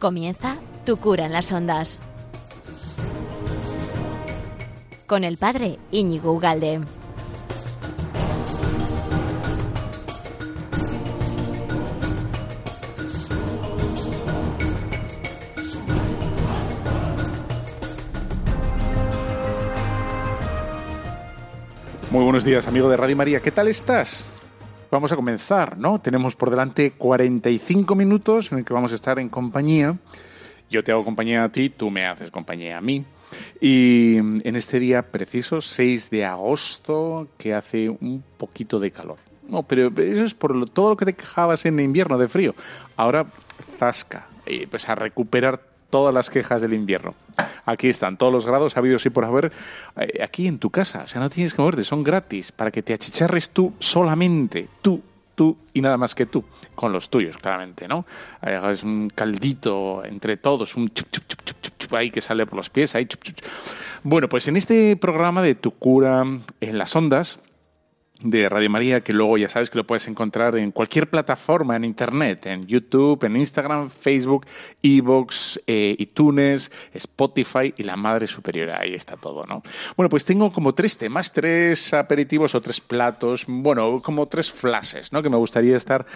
Comienza Tu cura en las ondas. Con el padre Íñigo Ugalde. Muy buenos días, amigo de Radio María. ¿Qué tal estás? Vamos a comenzar, ¿no? Tenemos por delante 45 minutos en el que vamos a estar en compañía. Yo te hago compañía a ti, tú me haces compañía a mí. Y en este día preciso, 6 de agosto, que hace un poquito de calor. No, pero eso es por todo lo que te quejabas en invierno de frío. Ahora, zasca. Y pues a recuperar todas las quejas del invierno. Aquí están todos los grados habidos y por haber eh, aquí en tu casa. O sea, no tienes que moverte, son gratis para que te achicharres tú solamente, tú, tú y nada más que tú, con los tuyos, claramente, ¿no? Es un caldito entre todos, un chup, chup, chup, chup, chup, ahí que sale por los pies, ahí chup, chup. Bueno, pues en este programa de Tu cura en las ondas, de Radio María, que luego ya sabes que lo puedes encontrar en cualquier plataforma en Internet, en YouTube, en Instagram, Facebook, Evox, eh, iTunes, Spotify y la Madre Superior. Ahí está todo, ¿no? Bueno, pues tengo como tres temas, tres aperitivos o tres platos, bueno, como tres flashes, ¿no? Que me gustaría estar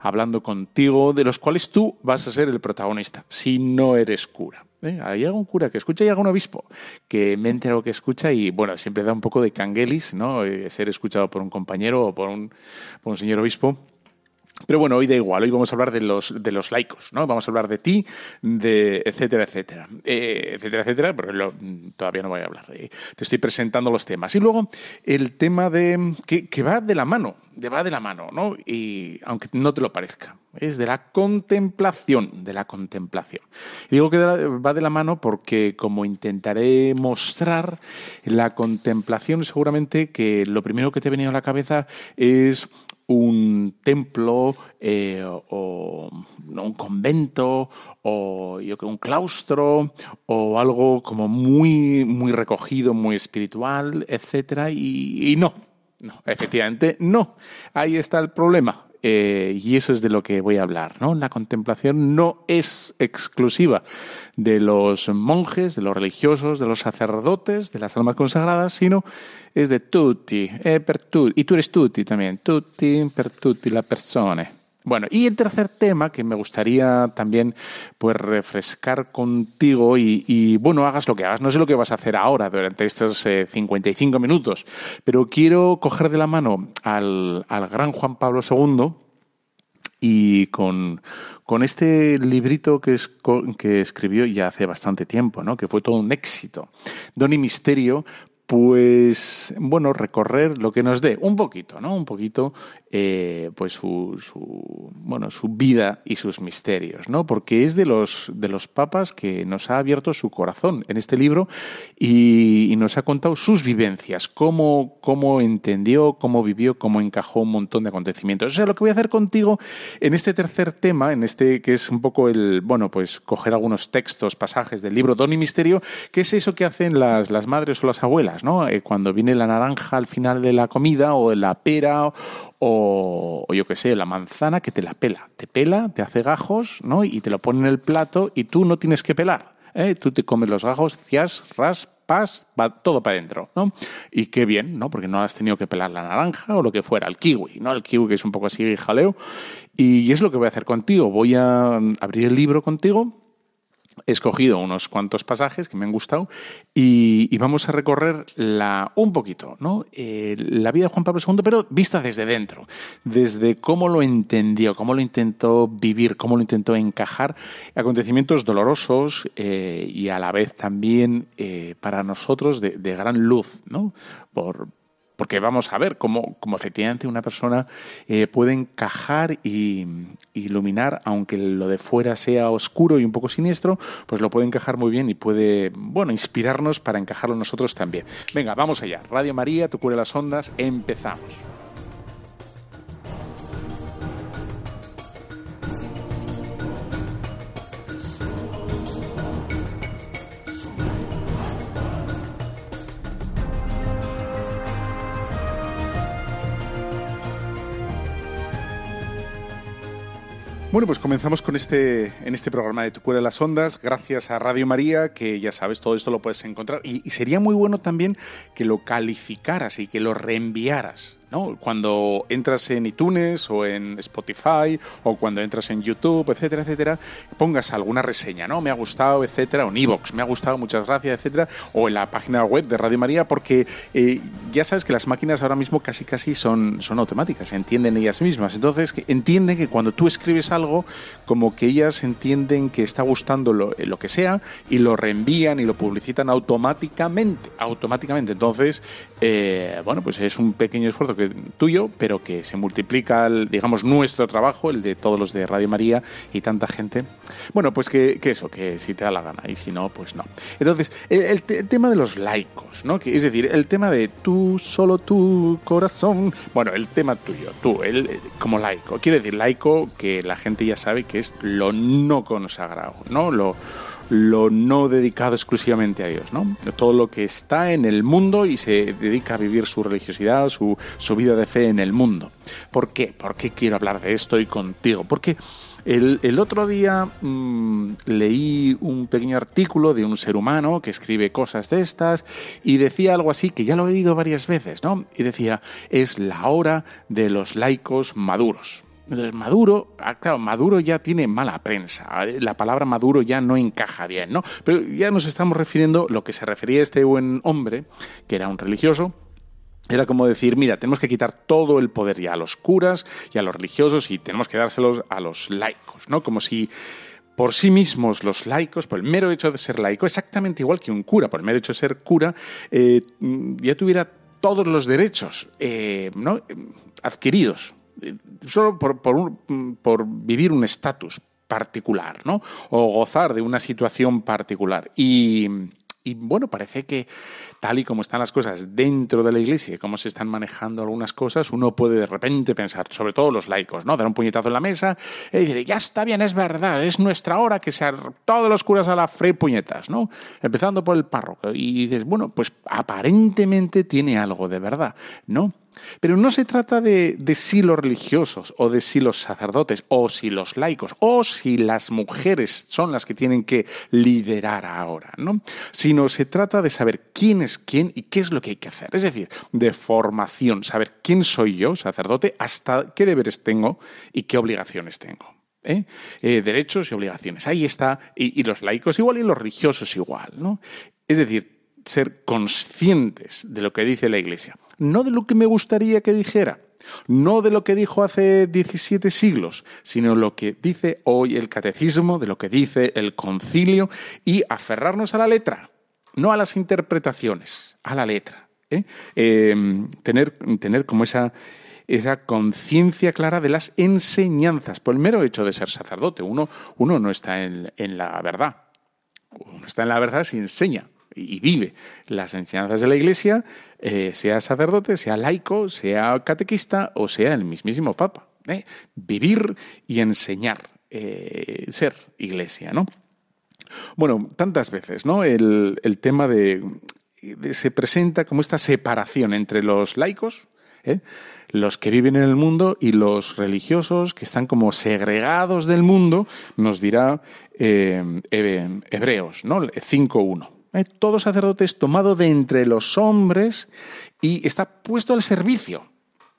hablando contigo, de los cuales tú vas a ser el protagonista, si no eres cura. ¿Eh? ¿Hay algún cura que escucha y algún obispo que me entero que escucha y, bueno, siempre da un poco de canguelis, ¿no? Eh, ser escuchado por un compañero o por un señor obispo. Pero bueno, hoy da igual, hoy vamos a hablar de los, de los laicos, ¿no? Vamos a hablar de ti, de etcétera, etcétera, eh, etcétera, etcétera, pero todavía no voy a hablar. Te estoy presentando los temas. Y luego el tema de que, que va de la mano, de va de la mano, ¿no? Y aunque no te lo parezca, es de la contemplación, de la contemplación. Y digo que va de la mano porque como intentaré mostrar la contemplación, seguramente que lo primero que te ha venido a la cabeza es un templo eh, o un convento o yo creo un claustro o algo como muy muy recogido, muy espiritual, etcétera y, y no, no, efectivamente no. Ahí está el problema. Eh, y eso es de lo que voy a hablar. ¿no? La contemplación no es exclusiva de los monjes, de los religiosos, de los sacerdotes, de las almas consagradas, sino es de tutti, eh, per tutti, y tú eres tutti también, tutti per tutti la persone. Bueno, y el tercer tema que me gustaría también pues refrescar contigo y, bueno, hagas lo que hagas. No sé lo que vas a hacer ahora durante estos eh, 55 minutos, pero quiero coger de la mano al, al gran Juan Pablo II y con, con este librito que, es, que escribió ya hace bastante tiempo, ¿no? que fue todo un éxito, Don y Misterio, pues bueno, recorrer lo que nos dé un poquito, ¿no? Un poquito, eh, pues su, su, bueno, su vida y sus misterios, ¿no? Porque es de los, de los papas que nos ha abierto su corazón en este libro y, nos ha contado sus vivencias, cómo, cómo entendió, cómo vivió, cómo encajó un montón de acontecimientos. O sea, lo que voy a hacer contigo en este tercer tema, en este que es un poco el, bueno, pues coger algunos textos, pasajes del libro Don y Misterio, que es eso que hacen las, las madres o las abuelas, ¿no? Eh, cuando viene la naranja al final de la comida o la pera o yo qué sé, la manzana que te la pela. Te pela, te hace gajos, ¿no? Y te lo pone en el plato y tú no tienes que pelar. ¿eh? Tú te comes los gajos, cias, ras, pas, va todo para adentro, ¿no? Y qué bien, ¿no? Porque no has tenido que pelar la naranja o lo que fuera, el kiwi, ¿no? El kiwi que es un poco así jaleo. Y es lo que voy a hacer contigo. Voy a abrir el libro contigo he escogido unos cuantos pasajes que me han gustado y, vamos a recorrer la, un poquito ¿no? Eh, la vida de Juan Pablo II, pero vista desde dentro, desde cómo lo entendió, cómo lo intentó vivir, cómo lo intentó encajar, acontecimientos dolorosos eh, y a la vez también eh, para nosotros de, de gran luz, ¿no? por, porque vamos a ver cómo, cómo efectivamente una persona eh, puede encajar y iluminar, aunque lo de fuera sea oscuro y un poco siniestro, pues lo puede encajar muy bien y puede, bueno, inspirarnos para encajarlo nosotros también. Venga, vamos allá. Radio María, tu cura las ondas, empezamos. Bueno, pues comenzamos con este, en este programa de Tu Cura de las Ondas, gracias a Radio María, que ya sabes, todo esto lo puedes encontrar. Y, y sería muy bueno también que lo calificaras y que lo reenviaras. ¿No? Cuando entras en iTunes o en Spotify o cuando entras en YouTube, etcétera, etcétera, pongas alguna reseña, ¿no? Me ha gustado, etcétera, o en iVoox, me ha gustado, muchas gracias, etcétera, o en la página web de Radio María, porque eh, ya sabes que las máquinas ahora mismo casi casi son, son automáticas, entienden ellas mismas. Entonces, entienden que cuando tú escribes algo, como que ellas entienden que está gustando lo, lo que sea y lo reenvían y lo publicitan automáticamente, automáticamente. Entonces, eh, bueno, pues es un pequeño esfuerzo que tuyo, pero que se multiplica, digamos, nuestro trabajo, el de todos los de Radio María y tanta gente. Bueno, pues que, eso, que si te da la gana y si no, pues no. Entonces, el, tema de los laicos, ¿no? Que, es decir, el tema de tú, solo tu corazón. Bueno, el tema tuyo, tú, él como laico. Quiere decir, laico que la gente ya sabe que es lo no consagrado, ¿no? Lo lo no dedicado exclusivamente a Dios, ¿no? Todo lo que está en el mundo y se dedica a vivir su religiosidad, su, vida de fe en el mundo. ¿Por qué? ¿Por qué quiero hablar de esto y contigo? Porque el, el otro día mm, leí un pequeño artículo de un ser humano que escribe cosas de estas y decía algo así que ya lo he oído varias veces, ¿no? Y decía, es la hora de los laicos maduros. Entonces, Maduro, ah, claro, Maduro ya tiene mala prensa. La palabra Maduro ya no encaja bien, ¿no? Pero ya nos estamos refiriendo, lo que se refería este buen hombre, que era un religioso, era como decir, mira, tenemos que quitar todo el poder ya a los curas y a los religiosos y tenemos que dárselos a los laicos, ¿no? Como si por sí mismos los laicos, por el mero hecho de ser laico, exactamente igual que un cura, por el mero hecho de ser cura, eh, ya tuviera todos los derechos eh, ¿no? adquiridos solo por, por vivir un estatus particular, ¿no? O gozar de una situación particular. Y, y bueno, parece que tal y como están las cosas dentro de la iglesia y cómo se están manejando algunas cosas, uno puede de repente pensar, sobre todo los laicos, ¿no? Dar un puñetazo en la mesa y decir, ya está bien, es verdad, es nuestra hora que sean todos los curas a la frey puñetas, ¿no? Empezando por el párroco. Y dices, bueno, pues aparentemente tiene algo de verdad, ¿no? Pero no se trata de, si los religiosos o de si los sacerdotes o si los laicos o si las mujeres son las que tienen que liderar ahora, ¿no? Sino se trata de saber quién es quién y qué es lo que hay que hacer. Es decir, de formación, saber quién soy yo, sacerdote, hasta qué deberes tengo y qué obligaciones tengo. ¿eh? Eh, derechos y obligaciones. Ahí está, y, y los laicos igual y los religiosos igual, ¿no? Es decir, ser conscientes de lo que dice la Iglesia no de lo que me gustaría que dijera, no de lo que dijo hace 17 siglos, sino lo que dice hoy el catecismo, de lo que dice el concilio, y aferrarnos a la letra, no a las interpretaciones, a la letra. ¿eh? Em, tener, tener como esa, esa conciencia clara de las enseñanzas, por el mero hecho de ser sacerdote. Uno, uno no está en, en la verdad, uno está en la verdad si enseña y vive las enseñanzas de la Iglesia, eh, sea sacerdote, sea laico, sea catequista o sea el mismísimo Papa. ¿eh? Vivir y enseñar, eh, ser Iglesia, ¿no? Bueno, tantas veces, ¿no? El, tema de, se presenta como esta separación entre los laicos, los que viven en el mundo y los religiosos que están como segregados del mundo, nos dirá Hebreos, ¿no? 5.1. ¿eh? todo sacerdote es tomado de entre los hombres y está puesto al servicio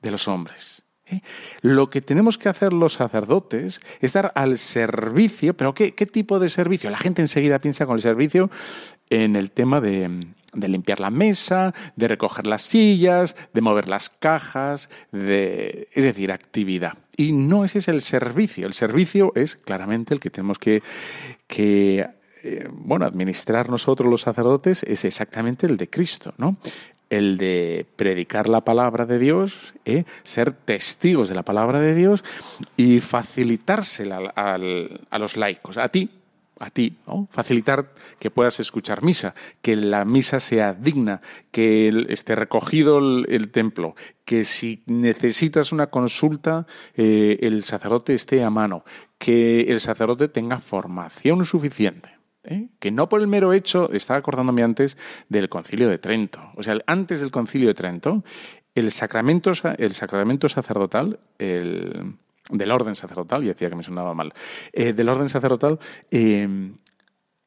de los hombres. ¿eh? Lo que tenemos que hacer los sacerdotes es estar al servicio, pero ¿qué, tipo de servicio? La gente enseguida piensa con el servicio en el tema de, limpiar la mesa, de recoger las sillas, de mover las cajas, de, es decir, actividad. Y no ese es el servicio. El servicio es claramente el que tenemos que, que eh, bueno, administrar nosotros los sacerdotes es exactamente el de Cristo, ¿no? El de predicar la palabra de Dios, ¿eh? ser testigos de la palabra de Dios y facilitársela a los laicos, a ti, a ti, ¿no? facilitar que puedas escuchar misa, que la misa sea digna, que esté recogido el, templo, que si necesitas una consulta, eh, el sacerdote esté a mano, que el sacerdote tenga formación suficiente. ¿Eh? que no por el mero hecho, estaba acordándome antes del concilio de Trento, o sea, antes del concilio de Trento, el sacramento, el sacramento sacerdotal, el, del orden sacerdotal, y decía que me sonaba mal, eh, del orden sacerdotal, eh,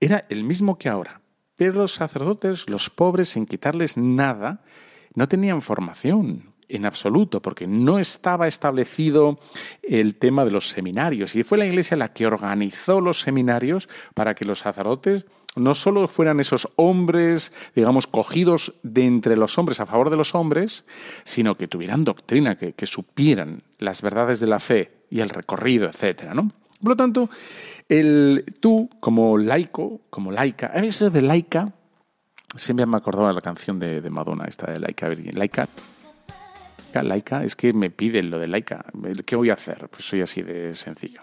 era el mismo que ahora. Pero los sacerdotes, los pobres, sin quitarles nada, no tenían formación en absoluto, porque no estaba establecido el tema de los seminarios. Y fue la Iglesia la que organizó los seminarios para que los sacerdotes no solo fueran esos hombres, digamos, cogidos de entre los hombres a favor de los hombres, sino que tuvieran doctrina, que, supieran las verdades de la fe y el recorrido, etcétera, ¿no? Por lo tanto, el, tú, como laico, como laica, a mí de laica, siempre me acordaba la canción de, Madonna, esta de laica, laica, laica, es que me piden lo de laica. ¿Qué voy a hacer? Pues soy así de sencillo.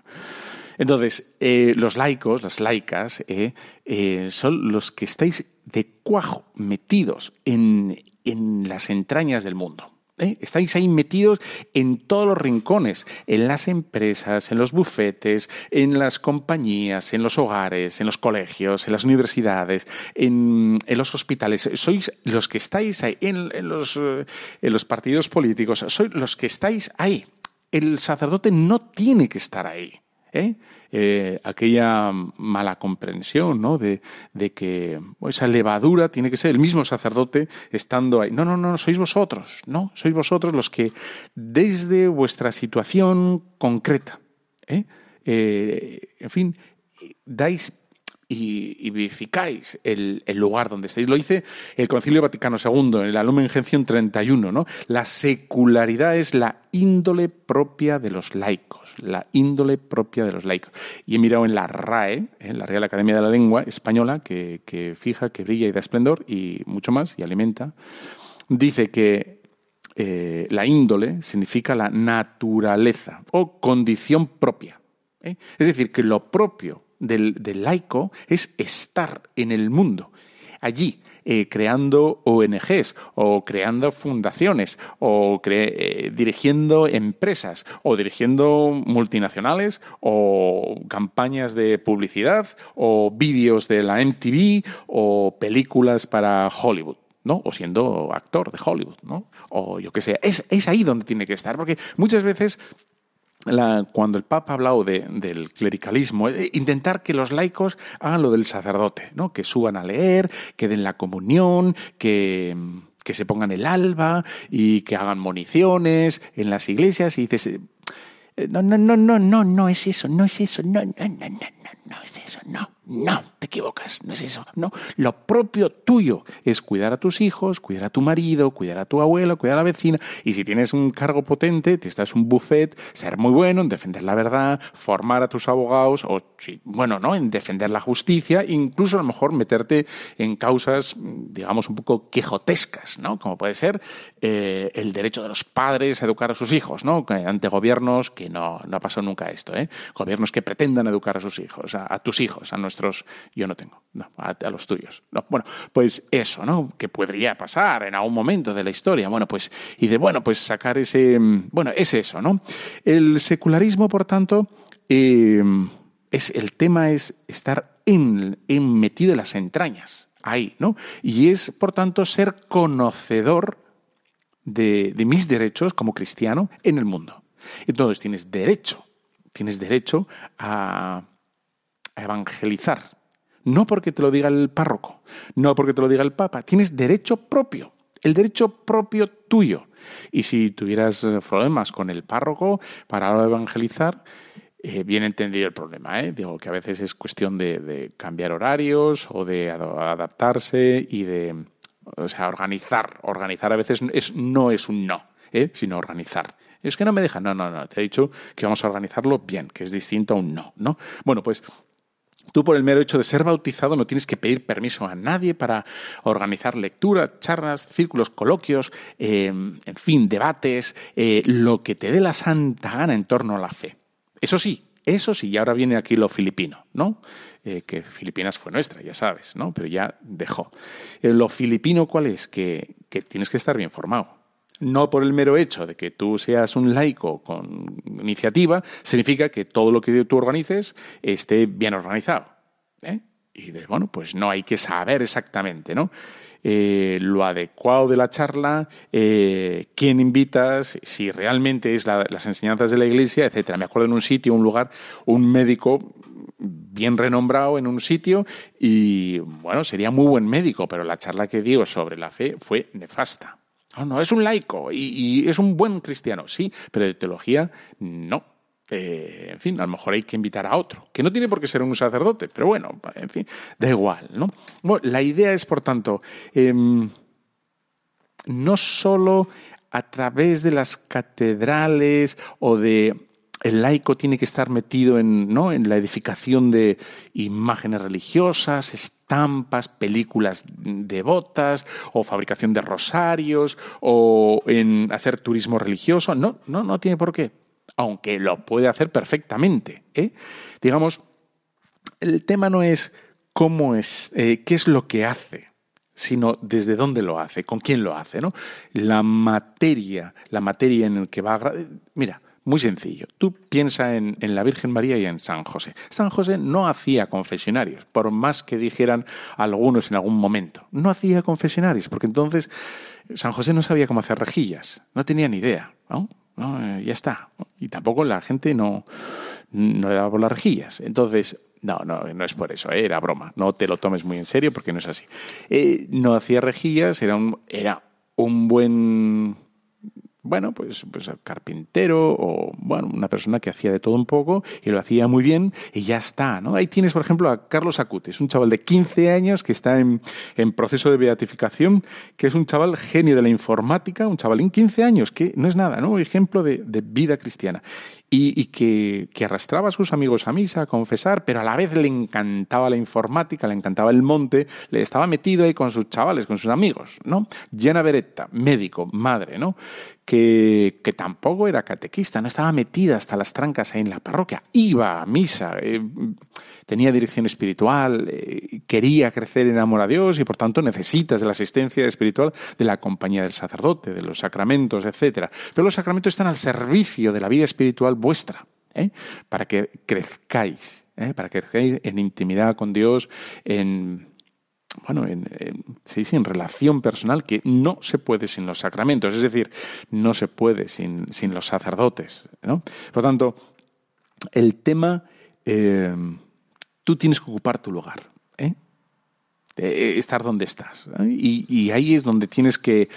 Entonces, eh, los laicos, las laicas, eh, eh, son los que estáis de cuajo metidos en, en las entrañas del mundo. ¿Eh? Estáis ahí metidos en todos los rincones, en las empresas, en los bufetes, en las compañías, en los hogares, en los colegios, en las universidades, en, los hospitales. Sois los que estáis ahí, en, los, en los partidos políticos, sois los que estáis ahí. El sacerdote no tiene que estar ahí. ¿eh? Eh, aquella mala comprensión ¿no? de, que esa levadura tiene que ser el mismo sacerdote estando ahí. No, no, no, sois vosotros, ¿no? Sois vosotros los que desde vuestra situación concreta, ¿eh? en fin, dais y, vivificáis el, lugar donde estáis. Lo dice el Concilio Vaticano II, en la Lumen Gentium 31, ¿no? La secularidad es la índole propia de los laicos, la índole propia de los laicos. Y he mirado en la RAE, en la Real Academia de la Lengua Española, que, fija, que brilla y da esplendor y mucho más, y alimenta, dice que eh, la índole significa la naturaleza o condición propia. ¿eh? Es decir, que lo propio del, laico es estar en el mundo, allí, eh, creando ONGs o creando fundaciones o eh, dirigiendo empresas o dirigiendo multinacionales o campañas de publicidad o vídeos de la MTV o películas para Hollywood. ¿no? O siendo actor de Hollywood, ¿no? O yo qué sé. Es, es ahí donde tiene que estar, porque muchas veces cuando el Papa ha hablado del clericalismo, eh, intentar que los laicos hagan lo del sacerdote, ¿no? que suban a leer, que den la comunión, que, que se pongan el alba y que hagan municiones en las iglesias. Y dices, eh, no, no, no, no, no, no es eso, no es eso, no, no, no, no, no, no es eso, no. No, te equivocas, no es eso. No, lo propio tuyo es cuidar a tus hijos, cuidar a tu marido, cuidar a tu abuelo, cuidar a la vecina. Y si tienes un cargo potente, te estás un buffet, ser muy bueno en defender la verdad, formar a tus abogados, o bueno, ¿no? En defender la justicia, incluso a lo mejor meterte en causas, digamos, un poco quejotescas, ¿no? Como puede ser eh, el derecho de los padres a educar a sus hijos, ¿no? Ante gobiernos que no, no ha pasado nunca esto, ¿eh? Gobiernos que pretendan educar a sus hijos, a, a tus hijos, a nuestros yo no tengo, a, los tuyos. Bueno, pues eso, ¿no? Que podría pasar en algún momento de la historia. Bueno, pues, y de, bueno, pues sacar ese, bueno, es eso, ¿no? El secularismo, por tanto, em, es, el tema es estar en, metido en las entrañas, ahí, ¿no? Y es, por tanto, ser conocedor de, de mis derechos como cristiano en el mundo. Entonces tienes derecho, tienes derecho a a evangelizar. No porque te lo diga el párroco, no porque te lo diga el papa, tienes derecho propio, el derecho propio tuyo. Y si tuvieras eh, problemas con el párroco para evangelizar, eh, bien entendido el problema. ¿eh? Digo que a veces es cuestión de, cambiar horarios o de adaptarse y de o sea, organizar. Organizar a veces es, no es un no, ¿eh? sino organizar. Es que no me deja. No, no, no. Te he dicho que vamos a organizarlo bien, que es distinto a un no, ¿no? Bueno, pues Tú por el mero hecho de ser bautizado no tienes que pedir permiso a nadie para organizar lecturas, charlas, círculos, coloquios, em, en fin, debates, eh, lo que te dé la santa gana en torno a la fe. Eso sí, eso sí, y ahora viene aquí lo filipino, ¿no? Eh, que Filipinas fue nuestra, ya sabes, ¿no? Pero ya dejó. Eh, lo filipino, ¿cuál es? Que, que tienes que estar bien formado no por el mero hecho de que tú seas un laico con iniciativa, significa que todo lo que tú organices esté bien organizado. ¿eh? Y de, bueno, pues no hay que saber exactamente, ¿no? eh, lo adecuado de la charla, eh, quién invitas, si realmente es las enseñanzas de la iglesia, etcétera. Me acuerdo en un sitio, un lugar, un médico bien renombrado en un sitio y bueno, sería muy buen médico, pero la charla que dio sobre la fe fue nefasta. No, no, es un laico y, es un buen cristiano, sí, pero de teología no. Eh, en fin, a lo mejor hay que invitar a otro, que no tiene por qué ser un sacerdote, pero bueno, en fin, da igual, ¿no? la idea es, por tanto, em, no solo a través de las catedrales o de el laico tiene que estar metido en, ¿no? en la edificación de imágenes religiosas, estampas, películas devotas, o fabricación de rosarios, o en hacer turismo religioso. No, no, no tiene por qué. Aunque lo puede hacer perfectamente. ¿eh? Digamos, el tema no es cómo es, eh, qué es lo que hace, sino desde dónde lo hace, con quién lo hace, ¿no? La materia, la materia en el que va a... Mira, muy sencillo. Tú piensa en, la Virgen María y en San José. San José no hacía confesionarios, por más que dijeran algunos en algún momento. No hacía confesionarios, porque entonces San José no sabía cómo hacer rejillas, no tenía ni idea. ¿no? Eh, ya está. Y tampoco la gente no, no le daba por las rejillas. Entonces, no, no, no es por eso, ¿eh? era broma. No te lo tomes muy en serio porque no es así. Eh, no hacía rejillas, era un, era un buen bueno, pues, pues carpintero o bueno, una persona que hacía de todo un poco y lo hacía muy bien y ya está, ¿no? Ahí tienes, por ejemplo, a Carlos Acutis, un chaval de 15 años que está en, en proceso de beatificación, que es un chaval genio de la informática, un chavalín 15 años, que no es nada, ¿no? Ejemplo de, de vida cristiana y, que, arrastraba a sus amigos a misa, a confesar, pero a la vez le encantaba la informática, le encantaba el monte, le estaba metido ahí con sus chavales, con sus amigos, ¿no? Llena Beretta, médico, madre, ¿no? Que, que, tampoco era catequista, no estaba metida hasta las trancas ahí en la parroquia, iba a misa, eh, tenía dirección espiritual, eh, quería crecer en amor a Dios y por tanto necesitas de la asistencia espiritual de la compañía del sacerdote, de los sacramentos, etc. Pero los sacramentos están al servicio de la vida espiritual vuestra, ¿eh? para que crezcáis, ¿eh? para que crezcáis en intimidad con Dios, en bueno, en, en relación personal que no se puede sin los sacramentos, es decir, no se puede sin, sin los sacerdotes. ¿no? Por tanto, el tema tú tienes que ocupar tu lugar. ¿eh? Eh, estar donde estás. Y, ahí es donde tienes que,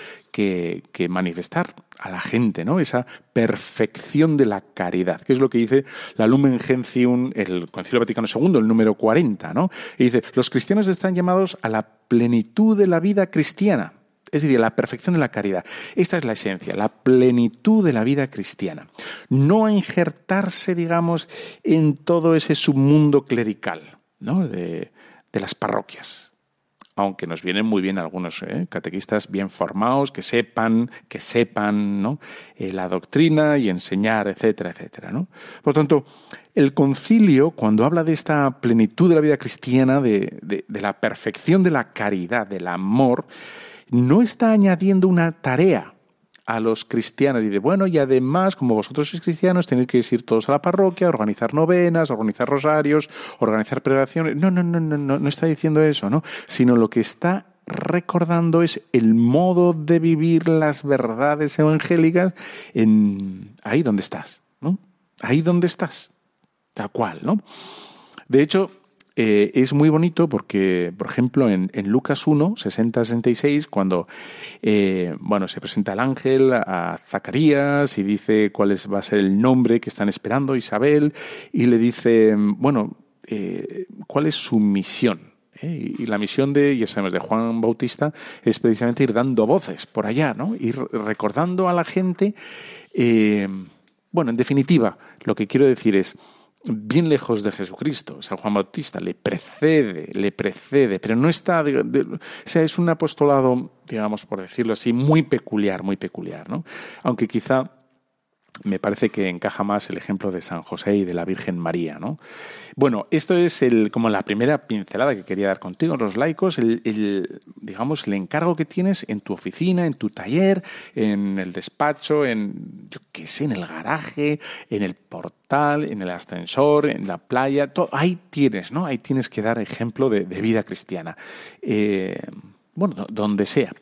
manifestar a la gente, ¿no? Esa perfección de la caridad, que es lo que dice la Lumen Gentium, el Concilio Vaticano II, el número 40, ¿no? Y dice, los cristianos están llamados a la plenitud de la vida cristiana. Es decir, la perfección de la caridad. Esta es la esencia, la plenitud de la vida cristiana. No injertarse, digamos, en todo ese submundo clerical ¿no? de, las parroquias. Aunque nos vienen muy bien algunos ¿eh? catequistas bien formados, que sepan, que sepan. Eh, la doctrina y enseñar, etcétera, etcétera. ¿no? Por tanto, el concilio, cuando habla de esta plenitud de la vida cristiana, de la perfección de la caridad, del amor, no está añadiendo una tarea a los cristianos y de bueno, y además, como vosotros sois cristianos, tenéis que ir todos a la parroquia, organizar novenas, organizar rosarios, organizar preparaciones. No, no, no, no, no, no está diciendo eso, ¿no? Sino lo que está recordando es el modo de vivir las verdades evangélicas en ahí donde estás, ¿no? Ahí donde estás. Tal cual, ¿no? De hecho, eh, es muy bonito porque, por ejemplo, en, Lucas 1, 60-66, cuando eh, bueno, se presenta el ángel a Zacarías y dice cuál es, va a ser el nombre que están esperando, Isabel, y le dice, bueno, eh, cuál es su misión. Y la misión de, ya de Juan Bautista es precisamente ir dando voces por allá, ¿no? Ir recordando a la gente. bueno, en definitiva, lo que quiero decir es, bien lejos de Jesucristo. San Juan Bautista le precede, le precede, pero no está, o sea, es un apostolado, digamos, por decirlo así, muy peculiar, muy peculiar, ¿no? Aunque quizá me parece que encaja más el ejemplo de San José y de la Virgen María. ¿no? Bueno, esto es el, como la primera pincelada que quería dar contigo, los laicos, el, digamos, el encargo que tienes en tu oficina, en tu taller, en el despacho, en, yo qué sé, en el garaje, en el portal, en el ascensor, en la playa, todo, ahí tienes, ¿no? Ahí tienes que dar ejemplo de, vida cristiana. Eh, bueno, donde sea.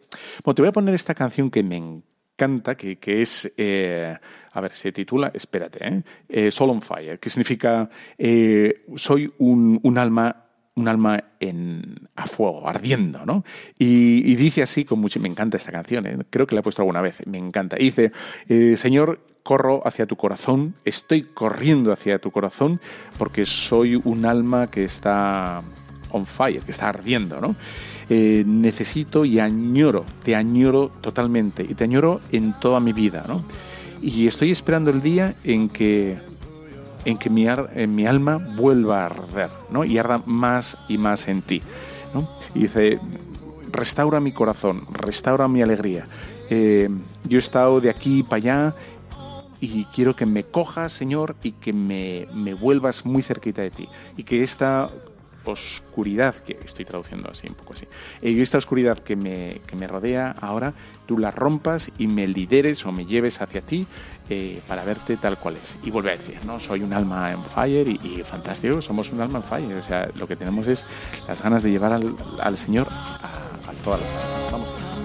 Bueno, te voy a poner esta canción que me encanta, que, que es, eh, a ver, se titula, espérate, ¿eh? eh Soul on Fire, que significa eh, soy un, un alma un alma en, a fuego, ardiendo, ¿no? Y, dice así, con mucho, me encanta esta canción, ¿eh? creo que la he puesto alguna vez, me encanta. dice, eh, Señor, corro hacia tu corazón, estoy corriendo hacia tu corazón porque soy un alma que está on fire, que está ardiendo, ¿no? Eh, necesito y añoro, te añoro totalmente y te añoro en toda mi vida, ¿no? Y estoy esperando el día en que en que mi, alma vuelva a arder, ¿no? Y arda más y más en ti, ¿no? Y dice, restaura mi corazón, restaura mi alegría. Eh, yo he estado de aquí para allá y quiero que me cojas, Señor, y que me, me vuelvas muy cerquita de ti. Y que esta oscuridad, que estoy traduciendo así un poco así, y esta oscuridad que me, que me rodea ahora, tú la rompas y me lideres o me lleves hacia ti eh, para verte tal cual es. Y vuelve a decir, ¿no? Soy un alma en fire y, fantástico, somos un alma en fire. O sea, lo que tenemos es las ganas de llevar al, al Señor a, a todas las almas. Vamos.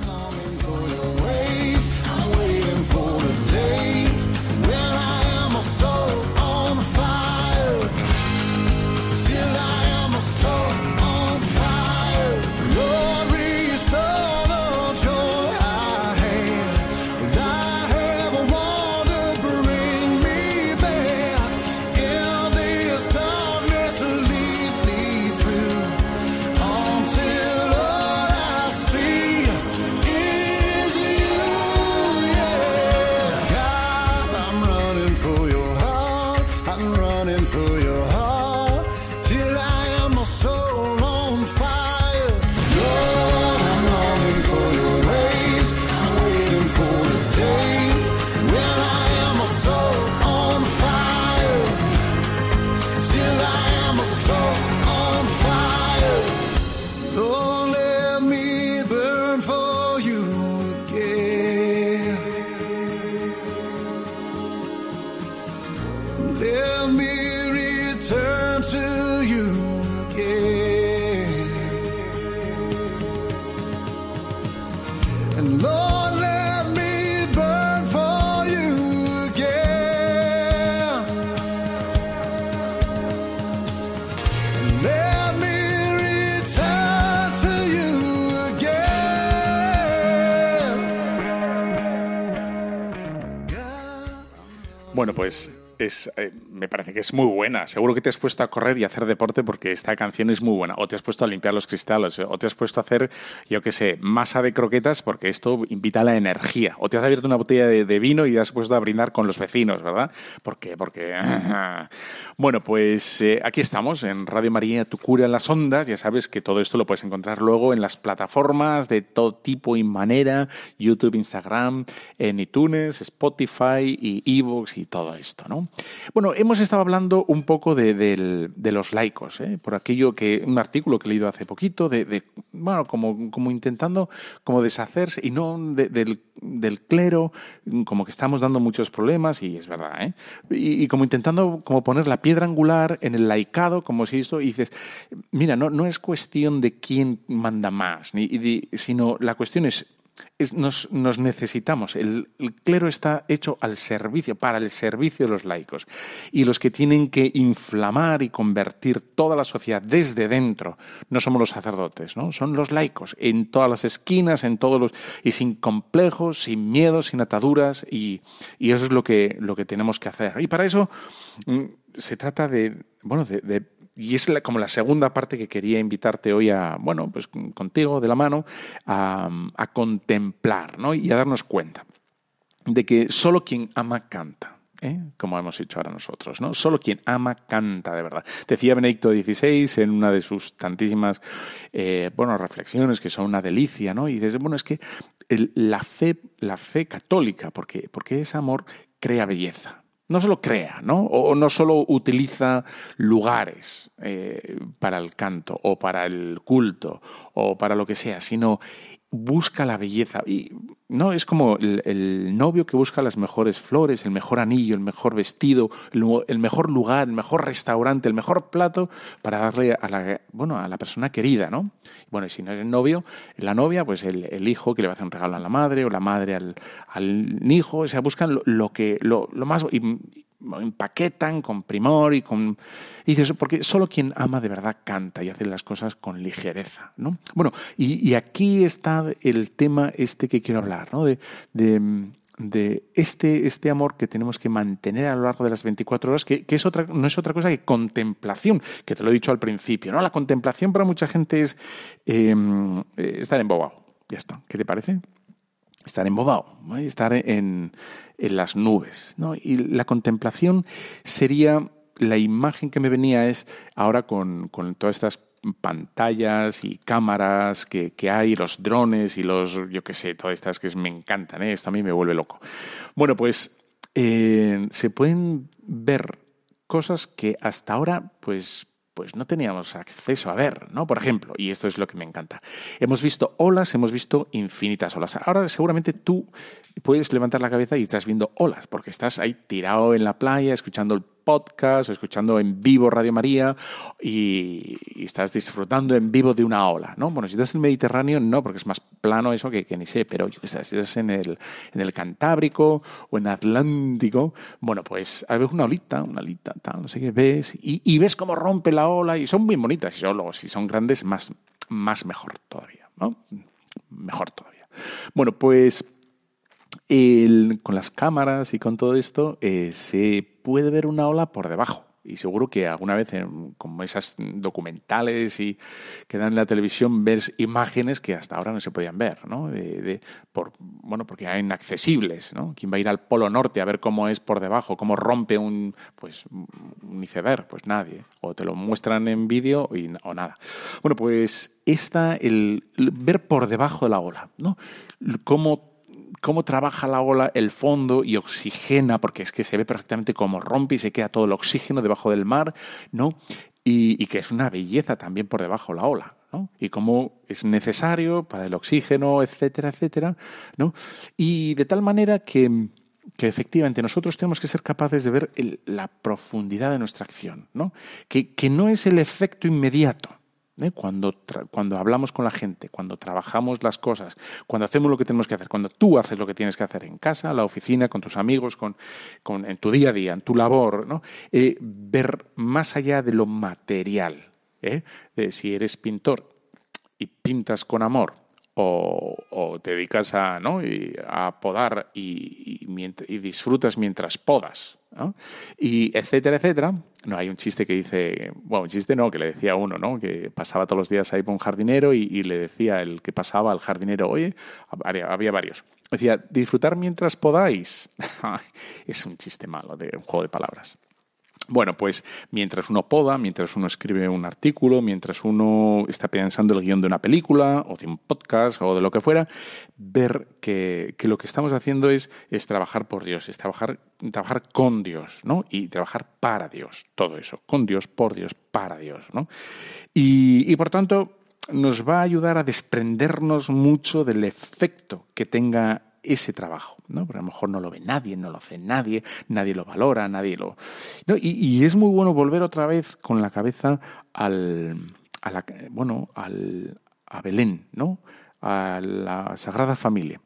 Bueno, pues es, eh, me parece que es muy buena. Seguro que te has puesto a correr y a hacer deporte porque esta canción es muy buena. O te has puesto a limpiar los cristales, o te has puesto a hacer, yo qué sé, masa de croquetas porque esto invita a la energía. O te has abierto una botella de, vino y te has puesto a brindar con los vecinos, ¿verdad? ¿Por qué? Porque... bueno, pues eh, aquí estamos en Radio María, tu cura en las ondas. Ya sabes que todo esto lo puedes encontrar luego en las plataformas de todo tipo y manera, YouTube, Instagram, en iTunes, Spotify y Evox y todo esto, ¿no? Bueno, hemos estado hablando un poco de, los laicos, ¿eh? por aquello que, un artículo que he leído hace poquito, de, bueno, como, como, intentando como deshacerse, y no del, clero, como que estamos dando muchos problemas, y es verdad, ¿eh? y, como intentando como poner la piedra angular en el laicado, como si esto, y dices, mira, no, no es cuestión de quién manda más, sino la cuestión es nos, necesitamos. El, clero está hecho al servicio, para el servicio de los laicos. Y los que tienen que inflamar y convertir toda la sociedad desde dentro no somos los sacerdotes, ¿no? Son los laicos, en todas las esquinas, en todos los. y sin complejos, sin miedos, sin ataduras, y, eso es lo que, lo que tenemos que hacer. Y para eso mm, se trata de, bueno, de y es como la segunda parte que quería invitarte hoy a, bueno, pues contigo de la mano, a, contemplar ¿no? y a darnos cuenta de que solo quien ama canta. ¿eh? como hemos dicho ahora nosotros, ¿no? Solo quien ama canta de verdad. Decía Benedicto XVI en una de sus tantísimas eh, bueno, reflexiones que son una delicia, ¿no? Y dice, bueno, es que la fe, la fe católica, porque, porque ese amor crea belleza no solo crea, ¿no? O no solo utiliza lugares eh, para el canto o para el culto o para lo que sea, sino busca la belleza. Y no es como el, novio que busca las mejores flores, el mejor anillo, el mejor vestido, el, mejor lugar, el mejor restaurante, el mejor plato para darle a la, bueno, a la persona querida, ¿no? Bueno, y si no es el novio, la novia, pues el, hijo que le va a hacer un regalo a la madre o la madre al, al hijo, o sea, buscan lo, que, lo, lo más empaquetan con primor y con... Dices, porque solo quien ama de verdad canta y hace las cosas con ligereza, ¿no? Bueno, y, aquí está el tema este que quiero hablar, ¿no? De, de, este, este amor que tenemos que mantener a lo largo de las 24 horas, que, es otra, no es otra cosa que contemplación, que te lo he dicho al principio, ¿no? La contemplación para mucha gente es em, eh, estar embobado. Ya está. ¿Qué te parece? Estar embobado, estar en, en las nubes. ¿no? Y la contemplación sería, la imagen que me venía es ahora con, con todas estas pantallas y cámaras que, que, hay, los drones y los, yo qué sé, todas estas que me encantan, ¿eh? esto a mí me vuelve loco. Bueno, pues eh, se pueden ver cosas que hasta ahora, pues pues no teníamos acceso a ver, ¿no? Por ejemplo, y esto es lo que me encanta. Hemos visto olas, hemos visto infinitas olas. Ahora seguramente tú puedes levantar la cabeza y estás viendo olas, porque estás ahí tirado en la playa, escuchando el podcast o escuchando en vivo Radio María y, estás disfrutando en vivo de una ola, ¿no? Bueno, si estás en el Mediterráneo, no, porque es más plano eso que, ni sé, pero yo si estás en el, en el Cantábrico o en Atlántico, bueno, pues ves una olita, una olita, tal, no sé qué, ves y, ves cómo rompe la ola y son muy bonitas, y si son grandes, más, más mejor todavía, ¿no? Mejor todavía. Bueno, pues con las cámaras y con todo esto eh, se puede ver una ola por debajo. Y seguro que alguna vez, como esas documentales y que dan en la televisión, ves imágenes que hasta ahora no se podían ver, ¿no? De, por, bueno, porque eran inaccesibles, ¿no? ¿Quién va a ir al Polo Norte a ver cómo es por debajo, cómo rompe un, pues, un iceberg? Pues nadie. O te lo muestran en vídeo o nada. Bueno, pues esta, el, ver por debajo de la ola, ¿no? Cómo cómo trabaja la ola el fondo y oxigena, porque es que se ve perfectamente cómo rompe y se queda todo el oxígeno debajo del mar, ¿no? Y, que es una belleza también por debajo la ola, ¿no? Y cómo es necesario para el oxígeno, etcétera, etcétera, ¿no? Y de tal manera que, que efectivamente nosotros tenemos que ser capaces de ver la profundidad de nuestra acción, ¿no? Que, que no es el efecto inmediato, ¿eh? Cuando, cuando hablamos con la gente, cuando trabajamos las cosas, cuando hacemos lo que tenemos que hacer, cuando tú haces lo que tienes que hacer en casa, en la oficina, con tus amigos, con, con en tu día a día, en tu labor, ¿no? Eh, ver más allá de lo material. ¿eh? si eres pintor y pintas con amor, o, te dedicas a, ¿no? a podar y, y, disfrutas mientras podas, ¿no? y etcétera, etcétera. No, hay un chiste que dice, bueno, un chiste no, que le decía uno, ¿no? Que pasaba todos los días ahí por un jardinero y, le decía el que pasaba al jardinero, oye, había varios. Decía, disfrutar mientras podáis. es un chiste malo, de un juego de palabras. Bueno, pues mientras uno poda, mientras uno escribe un artículo, mientras uno está pensando el guion de una película o de un podcast o de lo que fuera, ver que, lo que estamos haciendo es, trabajar por Dios, es trabajar, trabajar con Dios, ¿no? Y trabajar para Dios, todo eso, con Dios, por Dios, para Dios, ¿no? Y, y por tanto, nos va a ayudar a desprendernos mucho del efecto que tenga ese trabajo, ¿no? Porque a lo mejor no lo ve nadie, no lo hace nadie, nadie lo valora, nadie lo... Y, es muy bueno volver otra vez con la cabeza al, a la, bueno, al, a Belén, ¿no? A la Sagrada Familia.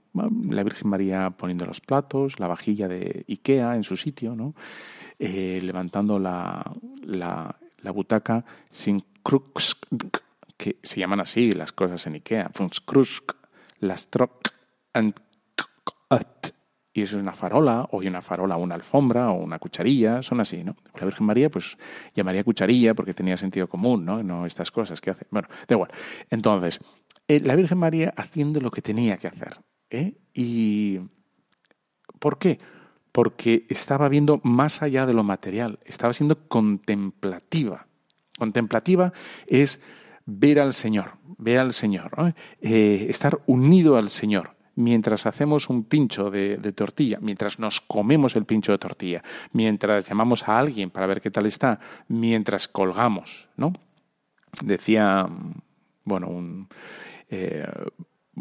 La Virgen María poniendo los platos, la vajilla de Ikea en su sitio, ¿no? Eh, levantando la, la, butaca sin crux, que se llaman así las cosas en Ikea, las troc y eso es una farola, o una farola, una alfombra, o una cucharilla, son así, ¿no? La Virgen María, pues llamaría cucharilla porque tenía sentido común, ¿no? No estas cosas que hace. Bueno, da igual. Entonces, eh, la Virgen María haciendo lo que tenía que hacer. ¿eh? ¿Y por qué? Porque estaba viendo más allá de lo material, estaba siendo contemplativa. Contemplativa es ver al Señor, ver al Señor, eh, estar unido al Señor mientras hacemos un pincho de, tortilla, mientras nos comemos el pincho de tortilla, mientras llamamos a alguien para ver qué tal está, mientras colgamos, ¿no? Decía, bueno. Eh,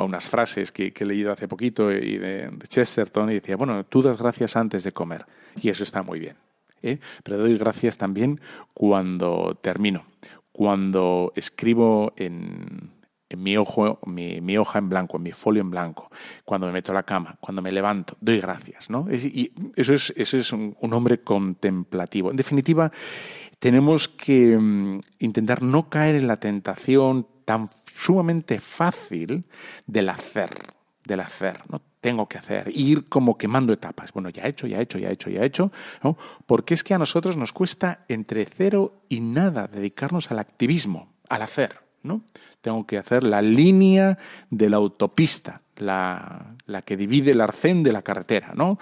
unas frases que, he leído hace poquito y de, Chesterton y decía, bueno, tú das gracias antes de comer y eso está muy bien. ¿eh? Pero doy gracias también cuando termino, cuando escribo en, mi, ojo, mi, hoja en blanco, en mi folio en blanco, cuando me meto a la cama, cuando me levanto, doy gracias. ¿no? Y eso es, eso es un, hombre contemplativo. En definitiva, tenemos que mm, intentar no caer en la tentación tan sumamente fácil del hacer, del hacer. Tengo que hacer, ir como quemando etapas. Bueno, ya he hecho, ya he hecho, ya he hecho, ya he hecho, ¿no? Porque es que a nosotros nos cuesta entre cero y nada dedicarnos al activismo, al hacer, ¿no? Tengo que hacer la línea de la autopista, la, la que divide el arcén de la carretera, ¿no?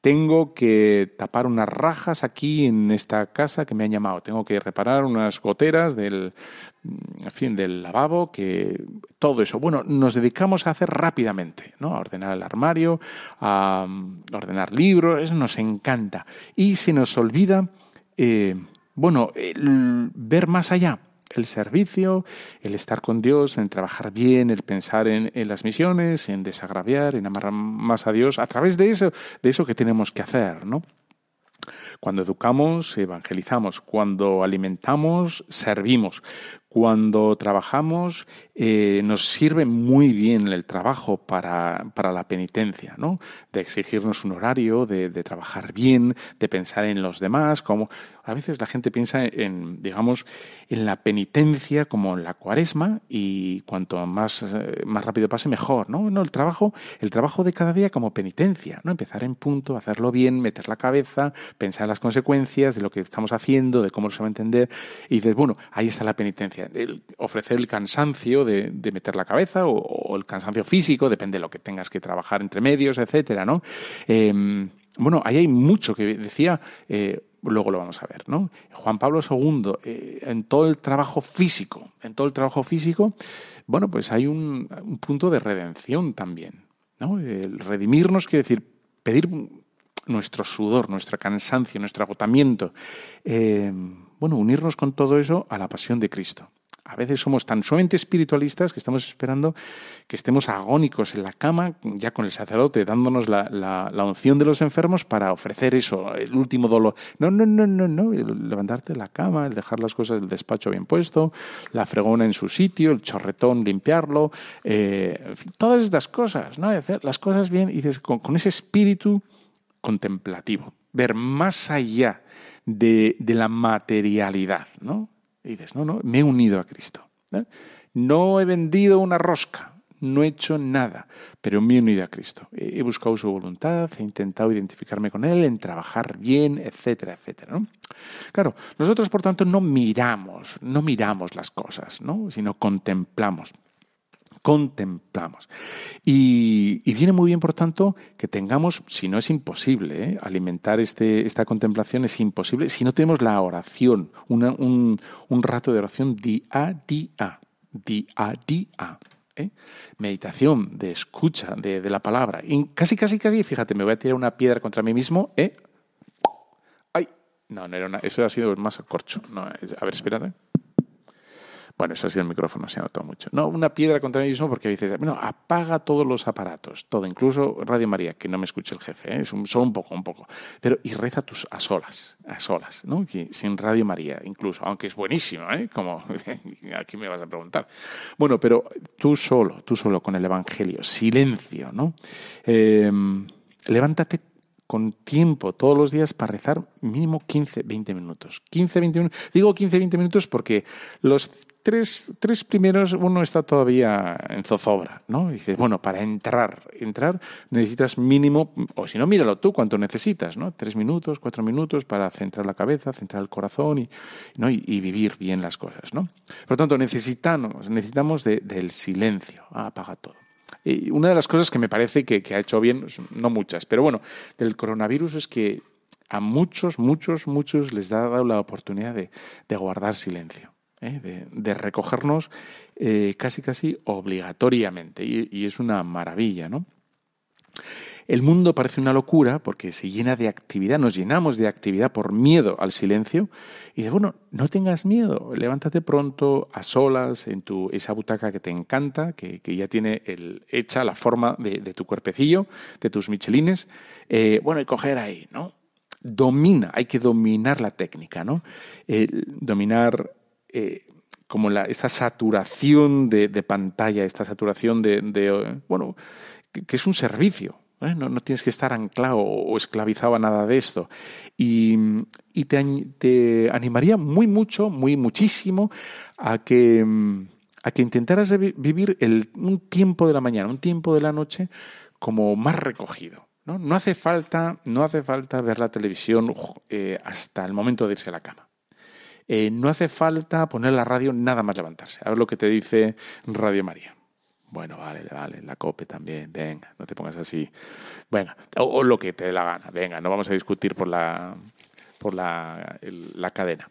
tengo que tapar unas rajas aquí en esta casa que me han llamado, tengo que reparar unas goteras del, en fin, del lavabo, que todo eso. Bueno, nos dedicamos a hacer rápidamente, ¿no? A ordenar el armario, a, ordenar libros, eso nos encanta. Y se nos olvida, eh, bueno, ver más allá el servicio, el estar con Dios, en trabajar bien, el pensar en, las misiones, en desagraviar, en amar más a Dios, a través de eso, de eso que tenemos que hacer, ¿no? Cuando educamos, evangelizamos. Cuando alimentamos, servimos. Cuando trabajamos, eh, nos sirve muy bien el trabajo para, para, la penitencia, ¿no? De exigirnos un horario, de, trabajar bien, de pensar en los demás, como a veces la gente piensa en, digamos, en la penitencia como en la cuaresma y cuanto más, eh, más rápido pase, mejor, ¿no? No, el trabajo, el trabajo de cada día como penitencia, ¿no? Empezar en punto, hacerlo bien, meter la cabeza, pensar en las consecuencias de lo que estamos haciendo, de cómo se va a entender, y dices, bueno, ahí está la penitencia el ofrecer el cansancio de, meter la cabeza o, el cansancio físico, depende de lo que tengas que trabajar entre medios, etcétera, ¿no? Em, bueno, ahí hay mucho que decía, eh, luego lo vamos a ver, ¿no? Juan Pablo II, eh, en todo el trabajo físico, en todo el trabajo físico, bueno, pues hay un, punto de redención también, ¿no? El redimirnos quiere decir pedir nuestro sudor, nuestro cansancio, nuestro agotamiento. Em, bueno, unirnos con todo eso a la pasión de Cristo. A veces somos tan sumamente espiritualistas que estamos esperando que estemos agónicos en la cama, ya con el sacerdote dándonos la, la, unción de los enfermos para ofrecer eso, el último dolor. No, no, no, no, no. levantarte de la cama, el dejar las cosas del despacho bien puesto, la fregona en su sitio, el chorretón limpiarlo, eh, todas estas cosas, ¿no? Hacer las cosas bien y con, con ese espíritu contemplativo, ver más allá de, la materialidad, ¿no? Y dices, no, no, me he unido a Cristo. No he vendido una rosca, no he hecho nada, pero me he unido a Cristo. He buscado su voluntad, he intentado identificarme con Él, en trabajar bien, etcétera, etcétera. ¿no? Claro, nosotros por tanto no miramos, no miramos las cosas, ¿no? sino contemplamos contemplamos. Y, viene muy bien, por tanto, que tengamos, si no es imposible, ¿eh? alimentar este, esta contemplación es imposible, si no tenemos la oración, un, rato de oración día día, día a día. ¿eh? Meditación, de escucha de, la palabra. Casi, casi, casi, fíjate, me voy a tirar una piedra contra mí mismo. ¿eh? ¡Ay! No, no era eso ha sido más corcho. No, a ver, espérate. Bueno, eso ha sido el micrófono, se ha notado mucho. No, una piedra contra mí mismo porque dices, bueno, apaga todos los aparatos, todo, incluso Radio María, que no me escuche el jefe, ¿eh? es solo un poco, un poco. Pero, y reza tus a solas, a solas, ¿no? sin Radio María, incluso, aunque es buenísimo, ¿eh? Como aquí me vas a preguntar. Bueno, pero tú solo, tú solo con el Evangelio, silencio, ¿no? Eh, levántate con tiempo todos los días para rezar mínimo 15, 20 minutos. 15, 20 minutos. Digo 15, 20 minutos porque los tres, tres primeros uno está todavía en zozobra, ¿no? Dices, bueno, para entrar, entrar necesitas mínimo, o si no, míralo tú cuánto necesitas, ¿no? Tres minutos, cuatro minutos para centrar la cabeza, centrar el corazón y, ¿no? y, vivir bien las cosas, ¿no? Por lo tanto, necesitamos, necesitamos del silencio. Ah, apaga todo. Y una de las cosas que me parece que, ha hecho bien, no muchas, pero bueno, del coronavirus es que a muchos, muchos, muchos les ha dado la oportunidad de, guardar silencio, ¿eh? de, recogernos eh, casi, casi obligatoriamente. Y, es una maravilla, ¿no? El mundo parece una locura porque se llena de actividad, nos llenamos de actividad por miedo al silencio. Y de bueno, no tengas miedo, levántate pronto, a solas, en tu, esa butaca que te encanta, que, ya tiene el, hecha la forma de, tu cuerpecillo, de tus michelines. Eh, bueno, y coger ahí, ¿no? Domina, hay que dominar la técnica, ¿no? dominar eh, como la, esta saturación de, pantalla, esta saturación de, bueno, que, es un servicio. ¿Eh? No, tienes que estar anclado o esclavizado a nada de esto. Y, te, animaría muy mucho, muy muchísimo a que, a que intentaras vivir el, un tiempo de la mañana, un tiempo de la noche como más recogido. No, no hace falta, no hace falta ver la televisión eh, hasta el momento de irse a la cama. Eh, no hace falta poner la radio nada más levantarse. A ver lo que te dice Radio María. Bueno, vale, vale, la COPE también, venga, no te pongas así. Venga, o, lo que te dé la gana, venga, no vamos a discutir por la, por la, la cadena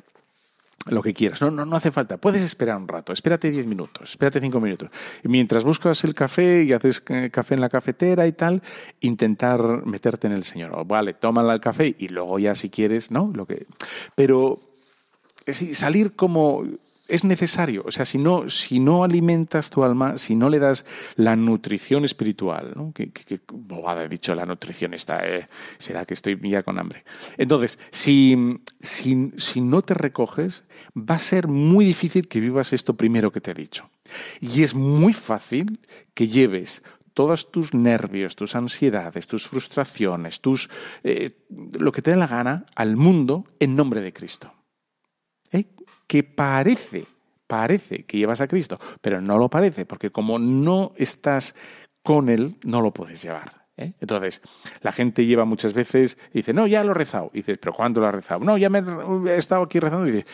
lo que quieras. No, no, no hace falta. Puedes esperar un rato. Espérate diez minutos, espérate cinco minutos. Y mientras buscas el café y haces eh, café en la cafetera y tal, intentar meterte en el Señor. vale, tómala el café y luego ya si quieres, ¿no? Lo que... Pero salir como es necesario. O sea, si no, si no alimentas tu alma, si no le das la nutrición espiritual, ¿no? que, bobada he dicho la nutrición está, eh, será que estoy ya con hambre. Entonces, si, si, si no te recoges, va a ser muy difícil que vivas esto primero que te he dicho. Y es muy fácil que lleves todos tus nervios, tus ansiedades, tus frustraciones, tus eh, lo que te dé la gana al mundo en nombre de Cristo. ¿eh? Que parece, parece que llevas a Cristo, pero no lo parece, porque como no estás con Él, no lo puedes llevar. ¿eh? Entonces, la gente lleva muchas veces y dice, no, ya lo he rezado. Y dices, ¿pero cuándo lo has rezado? No, ya me he estado aquí rezando. Y dice,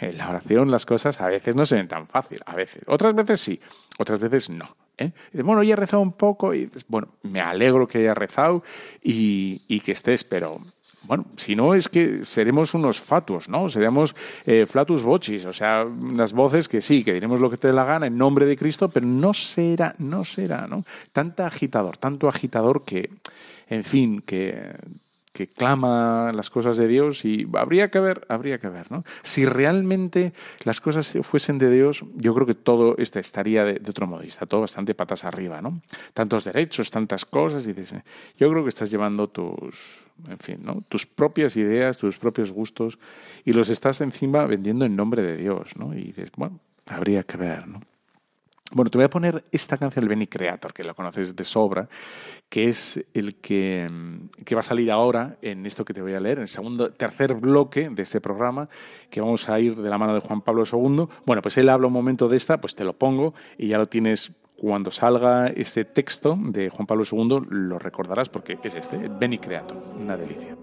en la oración las cosas a veces no se ven tan fácil, a veces. Otras veces sí, otras veces no. ¿eh? Bueno, ya he rezado un poco y dices, bueno, me alegro que haya rezado y, y que estés, pero bueno, si no es que seremos unos fatuos, ¿no? Seremos eh, flatus vocis, o sea, unas voces que sí, que diremos lo que te dé la gana en nombre de Cristo, pero no será, no será, ¿no? Tanta agitador, tanto agitador que, en fin, que que clama las cosas de Dios y habría que ver, habría que ver, ¿no? Si realmente las cosas fuesen de Dios, yo creo que todo este estaría de, otro modo y está todo bastante patas arriba, ¿no? Tantos derechos, tantas cosas y dices, yo creo que estás llevando tus, en fin, ¿no? Tus propias ideas, tus propios gustos y los estás encima vendiendo en nombre de Dios, ¿no? Y dices, bueno, habría que ver, ¿no? Bueno, te voy a poner esta canción del Benny Creator, que la conoces de sobra, que es el que, que, va a salir ahora en esto que te voy a leer, en el segundo, tercer bloque de este programa, que vamos a ir de la mano de Juan Pablo II. Bueno, pues él habla un momento de esta, pues te lo pongo y ya lo tienes cuando salga este texto de Juan Pablo II, lo recordarás porque es este, Benny Creator, una delicia.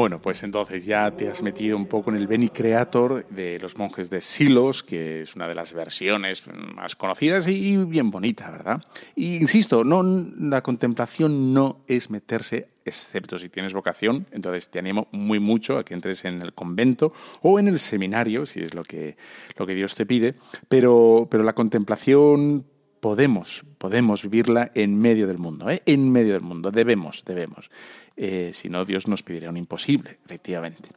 Bueno, pues entonces ya te has metido un poco en el Beni Creator de los monjes de Silos, que es una de las versiones más conocidas y bien bonita, ¿verdad? Y insisto, no, la contemplación no es meterse, excepto si tienes vocación, entonces te animo muy mucho a que entres en el convento o en el seminario, si es lo que, lo que Dios te pide, pero, pero la contemplación podemos, podemos vivirla en medio del mundo, ¿eh? en medio del mundo, debemos, debemos. Eh, si no, Dios nos pediría un imposible, efectivamente.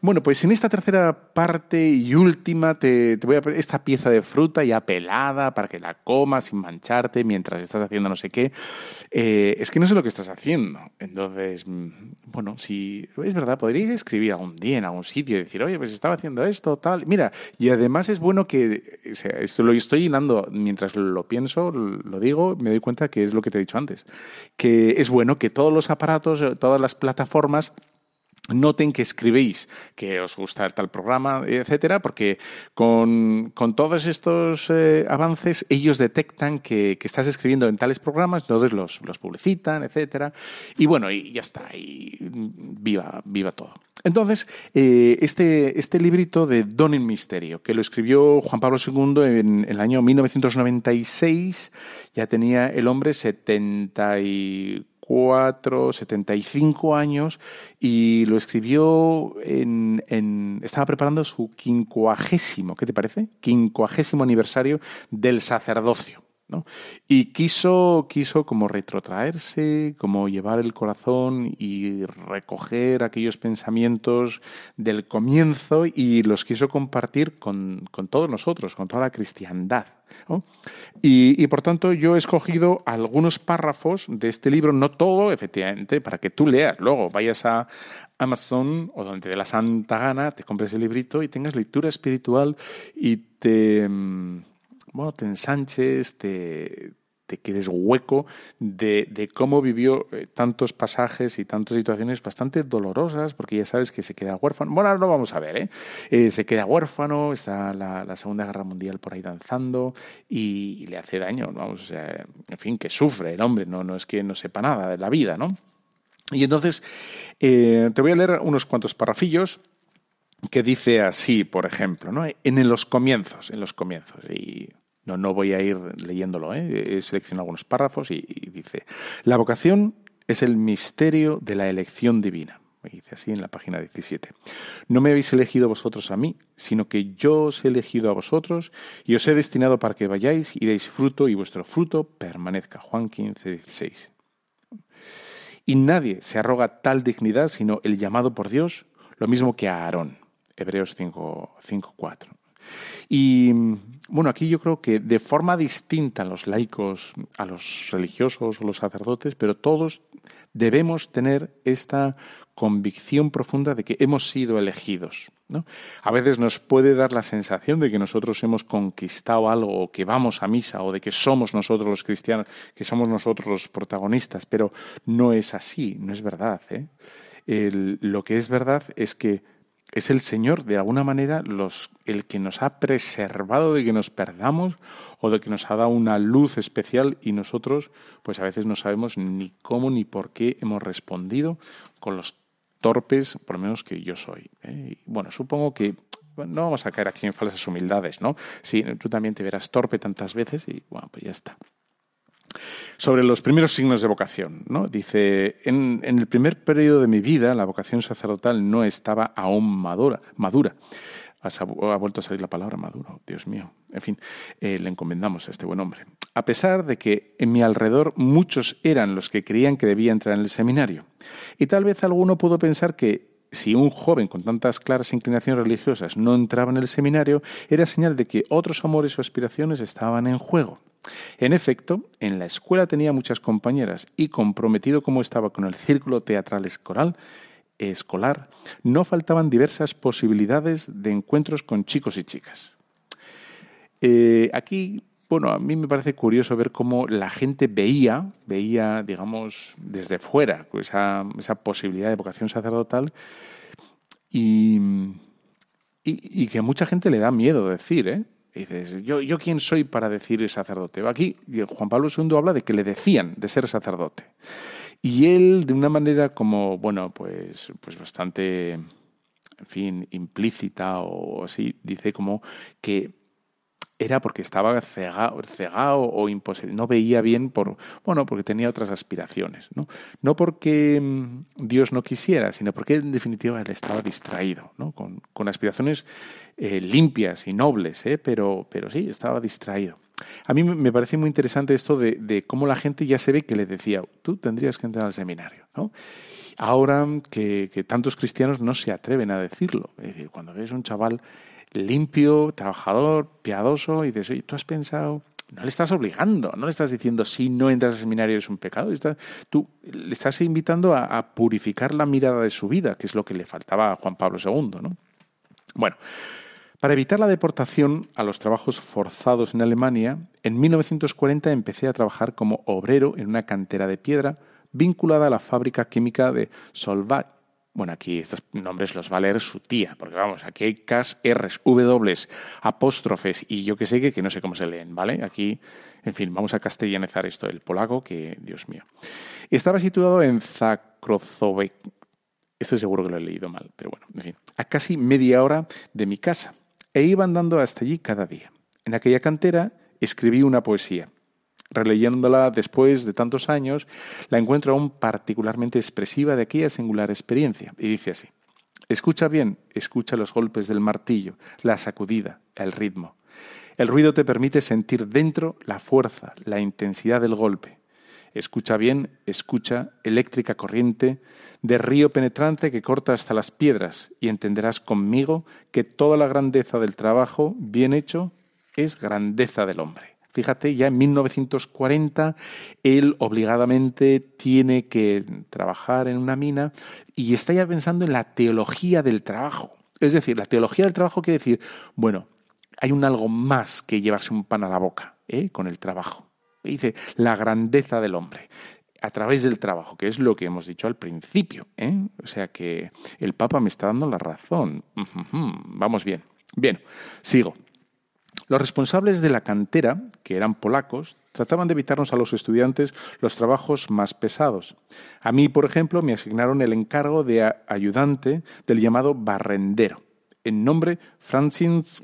Bueno, pues en esta tercera parte y última te, voy a poner esta pieza de fruta ya pelada para que la comas sin mancharte mientras estás haciendo no sé qué. Eh, es que no sé lo que estás haciendo. Entonces, mm, bueno, si es verdad, podríais escribir algún día en algún sitio y decir, oye, pues estaba haciendo esto, tal. Mira, y además es bueno que, esto lo estoy llenando mientras lo pienso, lo digo, me doy cuenta que es lo que te he dicho antes, que es bueno que todos los aparatos, todas las plataformas, Noten que escribéis que os gusta tal programa, etcétera, porque con, todos estos eh, avances ellos detectan que, estás escribiendo en tales programas, entonces los, los publicitan, etcétera. Y bueno, y ya está, y viva, viva todo. Entonces, eh, este, este librito de Don en Misterio, que lo escribió Juan Pablo II en, el año 1996, ya tenía el hombre 74 74, 75 años y lo escribió en, en, Estaba preparando su quincuagésimo, ¿qué te parece? Quincuagésimo aniversario del sacerdocio. Y quiso, quiso como retrotraerse, como llevar el corazón y recoger aquellos pensamientos del comienzo y los quiso compartir con, con todos nosotros, con toda la cristiandad. Y, y, por tanto yo he escogido algunos párrafos de este libro, no todo, efectivamente, para que tú leas. Luego vayas a Amazon o donde dé la santa gana, te compres el librito y tengas lectura espiritual y te mm, bueno, te ensanches, te, te quedes hueco de, cómo vivió eh, tantos pasajes y tantas situaciones bastante dolorosas, porque ya sabes que se queda huérfano. Bueno, ahora lo vamos a ver, ¿eh? eh se queda huérfano, está la, Segunda Guerra Mundial por ahí danzando y, le hace daño, vamos, en fin, que sufre el hombre, no, no es que no sepa nada de la vida, ¿no? Y entonces eh, te voy a leer unos cuantos parrafillos que dice así, por ejemplo, ¿no? En los comienzos, en los comienzos. Y no, no voy a ir leyéndolo, ¿eh? he seleccionado algunos párrafos y, dice, la vocación es el misterio de la elección divina. Me dice así en la página 17. No me habéis elegido vosotros a mí, sino que yo os he elegido a vosotros y os he destinado para que vayáis y deis fruto y vuestro fruto permanezca. Juan 15, 16. Y nadie se arroga tal dignidad sino el llamado por Dios, lo mismo que a Aarón. Hebreos 5, 5 4. Y bueno, aquí yo creo que de forma distinta a los laicos, a los religiosos o los sacerdotes, pero todos debemos tener esta convicción profunda de que hemos sido elegidos. ¿no? A veces nos puede dar la sensación de que nosotros hemos conquistado algo, o que vamos a misa, o de que somos nosotros los cristianos, que somos nosotros los protagonistas, pero no es así, no es verdad. ¿eh? lo que es verdad es que es el Señor, de alguna manera, los, el que nos ha preservado de que nos perdamos o de que nos ha dado una luz especial y nosotros, pues a veces no sabemos ni cómo ni por qué hemos respondido con los torpes, por lo menos que yo soy. ¿eh? Bueno, supongo que no vamos a caer aquí en falsas humildades, ¿no? Sí, tú también te verás torpe tantas veces y bueno, pues ya está. Sobre los primeros signos de vocación, ¿no? Dice, en, el primer periodo de mi vida la vocación sacerdotal no estaba aún madura. madura. Ha, vuelto a salir la palabra maduro, Dios mío. En fin, eh, le encomendamos a este buen hombre. A pesar de que en mi alrededor muchos eran los que creían que debía entrar en el seminario. Y tal vez alguno pudo pensar que si un joven con tantas claras inclinaciones religiosas no entraba en el seminario, era señal de que otros amores o aspiraciones estaban en juego. En efecto, en la escuela tenía muchas compañeras y comprometido como estaba con el círculo teatral escolar, no faltaban diversas posibilidades de encuentros con chicos y chicas. Eh, aquí, bueno, a mí me parece curioso ver cómo la gente veía, veía, digamos, desde fuera esa, esa posibilidad de vocación sacerdotal y, y, y que mucha gente le da miedo decir, ¿eh? Dices, ¿yo, ¿yo quién soy para decir sacerdote? Aquí Juan Pablo II habla de que le decían de ser sacerdote. Y él, de una manera como, bueno, pues, pues bastante, en fin, implícita o así, dice como que era porque estaba cegado, o imposible, no veía bien por, bueno, porque tenía otras aspiraciones, ¿no? No porque mm, Dios no quisiera, sino porque en definitiva él estaba distraído, ¿no? Con, con aspiraciones eh, limpias y nobles, ¿eh? pero, pero sí, estaba distraído. A mí me parece muy interesante esto de, de, cómo la gente ya se ve que le decía, tú tendrías que entrar al seminario, ¿no? Ahora que, que tantos cristianos no se atreven a decirlo, es decir, cuando ves un chaval limpio, trabajador, piadoso, y dices, oye, tú has pensado, no le estás obligando, no le estás diciendo si no entras al seminario es un pecado, tú le estás invitando a, purificar la mirada de su vida, que es lo que le faltaba a Juan Pablo II. ¿no? Bueno, para evitar la deportación a los trabajos forzados en Alemania, en 1940 empecé a trabajar como obrero en una cantera de piedra vinculada a la fábrica química de Solvat bueno, aquí estos nombres los va a leer su tía, porque vamos, aquí hay Ks, Rs, W, apóstrofes y yo que sé que, que no sé cómo se leen, ¿vale? Aquí, en fin, vamos a castellanizar esto, el polaco, que, Dios mío. Estaba situado en Zakrozovek, estoy seguro que lo he leído mal, pero bueno, en fin, a casi media hora de mi casa, e iba andando hasta allí cada día. En aquella cantera escribí una poesía releyéndola después de tantos años, la encuentro aún particularmente expresiva de aquella singular experiencia. Y dice así, escucha bien, escucha los golpes del martillo, la sacudida, el ritmo. El ruido te permite sentir dentro la fuerza, la intensidad del golpe. Escucha bien, escucha eléctrica corriente de río penetrante que corta hasta las piedras y entenderás conmigo que toda la grandeza del trabajo bien hecho es grandeza del hombre. Fíjate, ya en 1940 él obligadamente tiene que trabajar en una mina y está ya pensando en la teología del trabajo. Es decir, la teología del trabajo quiere decir, bueno, hay un algo más que llevarse un pan a la boca ¿eh? con el trabajo. Dice, la grandeza del hombre a través del trabajo, que es lo que hemos dicho al principio. ¿eh? O sea que el Papa me está dando la razón. Vamos bien. Bien, sigo. Los responsables de la cantera, que eran polacos, trataban de evitarnos a los estudiantes los trabajos más pesados. A mí, por ejemplo, me asignaron el encargo de ayudante del llamado barrendero, en nombre Francis